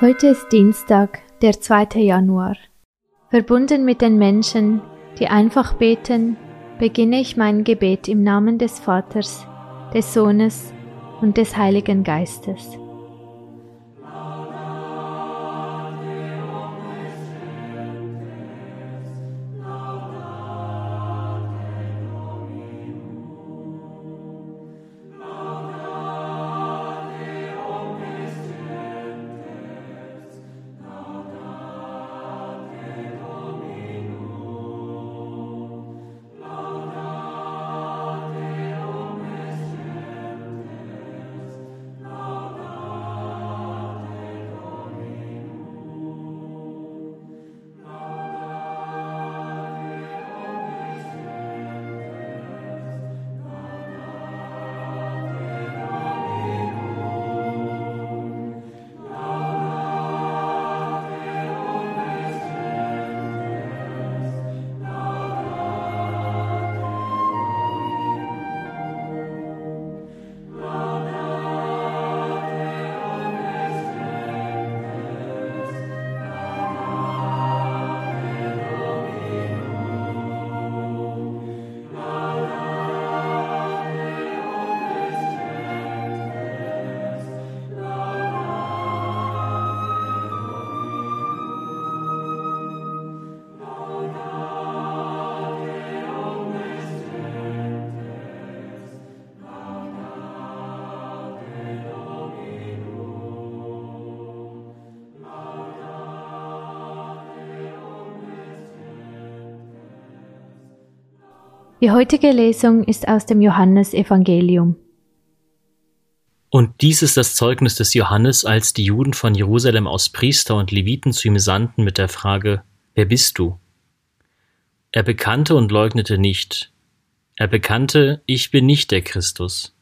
Heute ist Dienstag, der 2. Januar. Verbunden mit den Menschen, die einfach beten, beginne ich mein Gebet im Namen des Vaters, des Sohnes und des Heiligen Geistes. Die heutige Lesung ist aus dem Johannesevangelium. Und dies ist das Zeugnis des Johannes, als die Juden von Jerusalem aus Priester und Leviten zu ihm sandten mit der Frage, Wer bist du? Er bekannte und leugnete nicht. Er bekannte, ich bin nicht der Christus.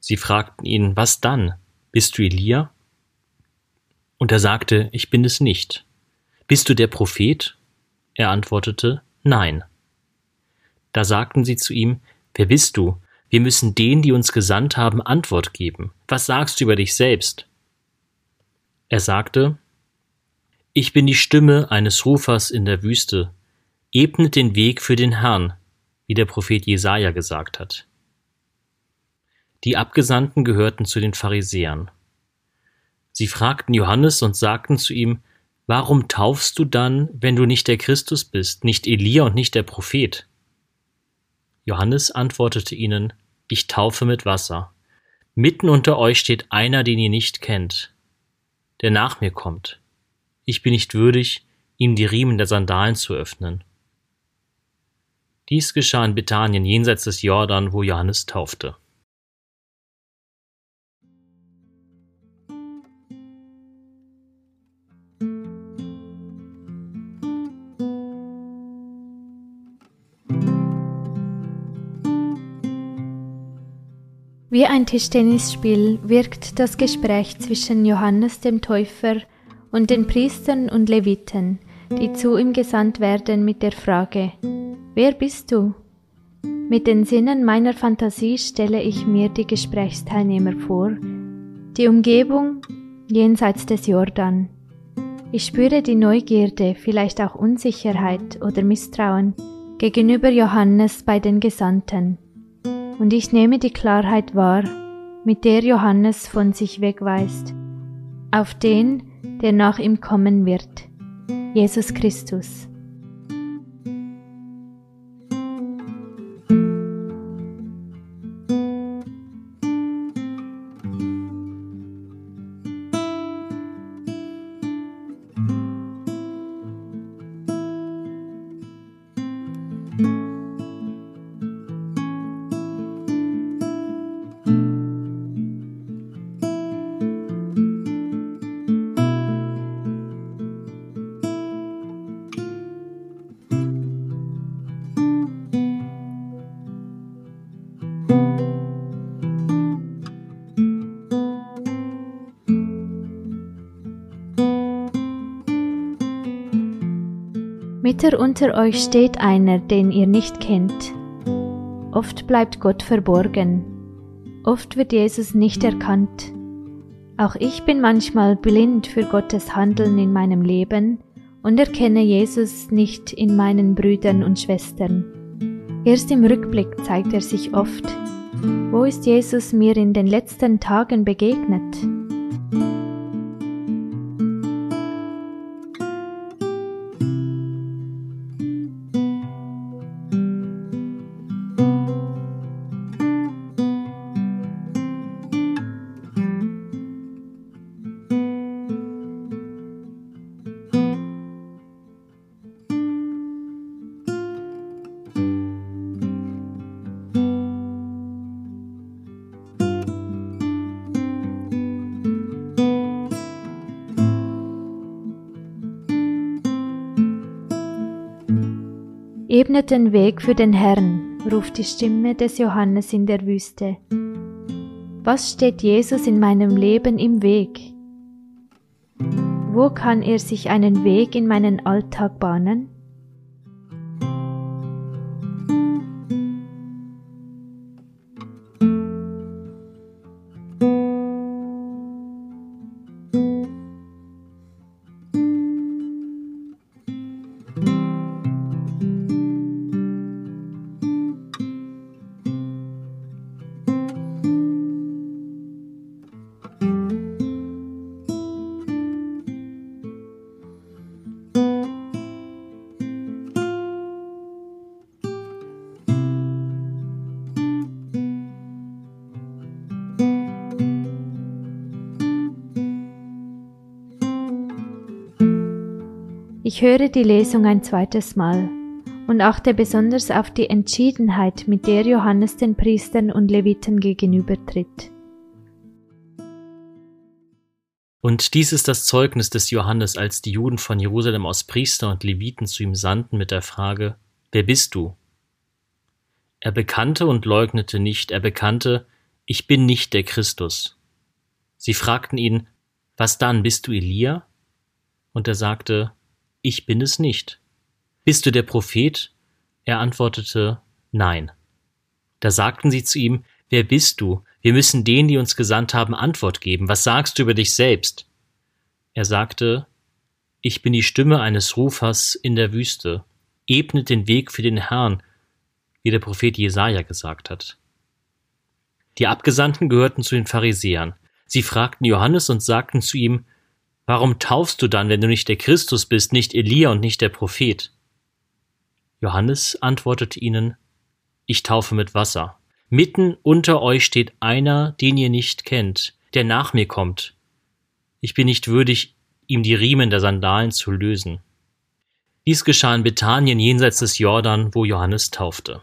Sie fragten ihn, was dann? Bist du Elia? Und er sagte, ich bin es nicht. Bist du der Prophet? Er antwortete, nein. Da sagten sie zu ihm, Wer bist du? Wir müssen denen, die uns gesandt haben, Antwort geben. Was sagst du über dich selbst? Er sagte, Ich bin die Stimme eines Rufers in der Wüste. Ebnet den Weg für den Herrn, wie der Prophet Jesaja gesagt hat. Die Abgesandten gehörten zu den Pharisäern. Sie fragten Johannes und sagten zu ihm, Warum taufst du dann, wenn du nicht der Christus bist, nicht Elia und nicht der Prophet? Johannes antwortete ihnen, Ich taufe mit Wasser. Mitten unter euch steht einer, den ihr nicht kennt, der nach mir kommt. Ich bin nicht würdig, ihm die Riemen der Sandalen zu öffnen. Dies geschah in Bethanien jenseits des Jordan, wo Johannes taufte. Wie ein Tischtennisspiel wirkt das Gespräch zwischen Johannes dem Täufer und den Priestern und Leviten, die zu ihm gesandt werden mit der Frage, Wer bist du? Mit den Sinnen meiner Fantasie stelle ich mir die Gesprächsteilnehmer vor, die Umgebung jenseits des Jordan. Ich spüre die Neugierde, vielleicht auch Unsicherheit oder Misstrauen gegenüber Johannes bei den Gesandten und ich nehme die Klarheit wahr, mit der Johannes von sich wegweist, auf den, der nach ihm kommen wird, Jesus Christus. Mitten unter euch steht einer, den ihr nicht kennt. Oft bleibt Gott verborgen. Oft wird Jesus nicht erkannt. Auch ich bin manchmal blind für Gottes Handeln in meinem Leben und erkenne Jesus nicht in meinen Brüdern und Schwestern. Erst im Rückblick zeigt er sich oft. Wo ist Jesus mir in den letzten Tagen begegnet? Ebnet den Weg für den Herrn, ruft die Stimme des Johannes in der Wüste. Was steht Jesus in meinem Leben im Weg? Wo kann er sich einen Weg in meinen Alltag bahnen? Ich höre die Lesung ein zweites Mal und achte besonders auf die Entschiedenheit, mit der Johannes den Priestern und Leviten gegenübertritt. Und dies ist das Zeugnis des Johannes, als die Juden von Jerusalem aus Priester und Leviten zu ihm sandten mit der Frage, Wer bist du? Er bekannte und leugnete nicht, er bekannte, ich bin nicht der Christus. Sie fragten ihn, Was dann, bist du Elia? Und er sagte, ich bin es nicht. Bist du der Prophet? Er antwortete, Nein. Da sagten sie zu ihm, Wer bist du? Wir müssen denen, die uns gesandt haben, Antwort geben. Was sagst du über dich selbst? Er sagte, Ich bin die Stimme eines Rufers in der Wüste. Ebnet den Weg für den Herrn, wie der Prophet Jesaja gesagt hat. Die Abgesandten gehörten zu den Pharisäern. Sie fragten Johannes und sagten zu ihm, Warum taufst du dann, wenn du nicht der Christus bist, nicht Elia und nicht der Prophet? Johannes antwortete ihnen, Ich taufe mit Wasser. Mitten unter euch steht einer, den ihr nicht kennt, der nach mir kommt. Ich bin nicht würdig, ihm die Riemen der Sandalen zu lösen. Dies geschah in Bethanien jenseits des Jordan, wo Johannes taufte.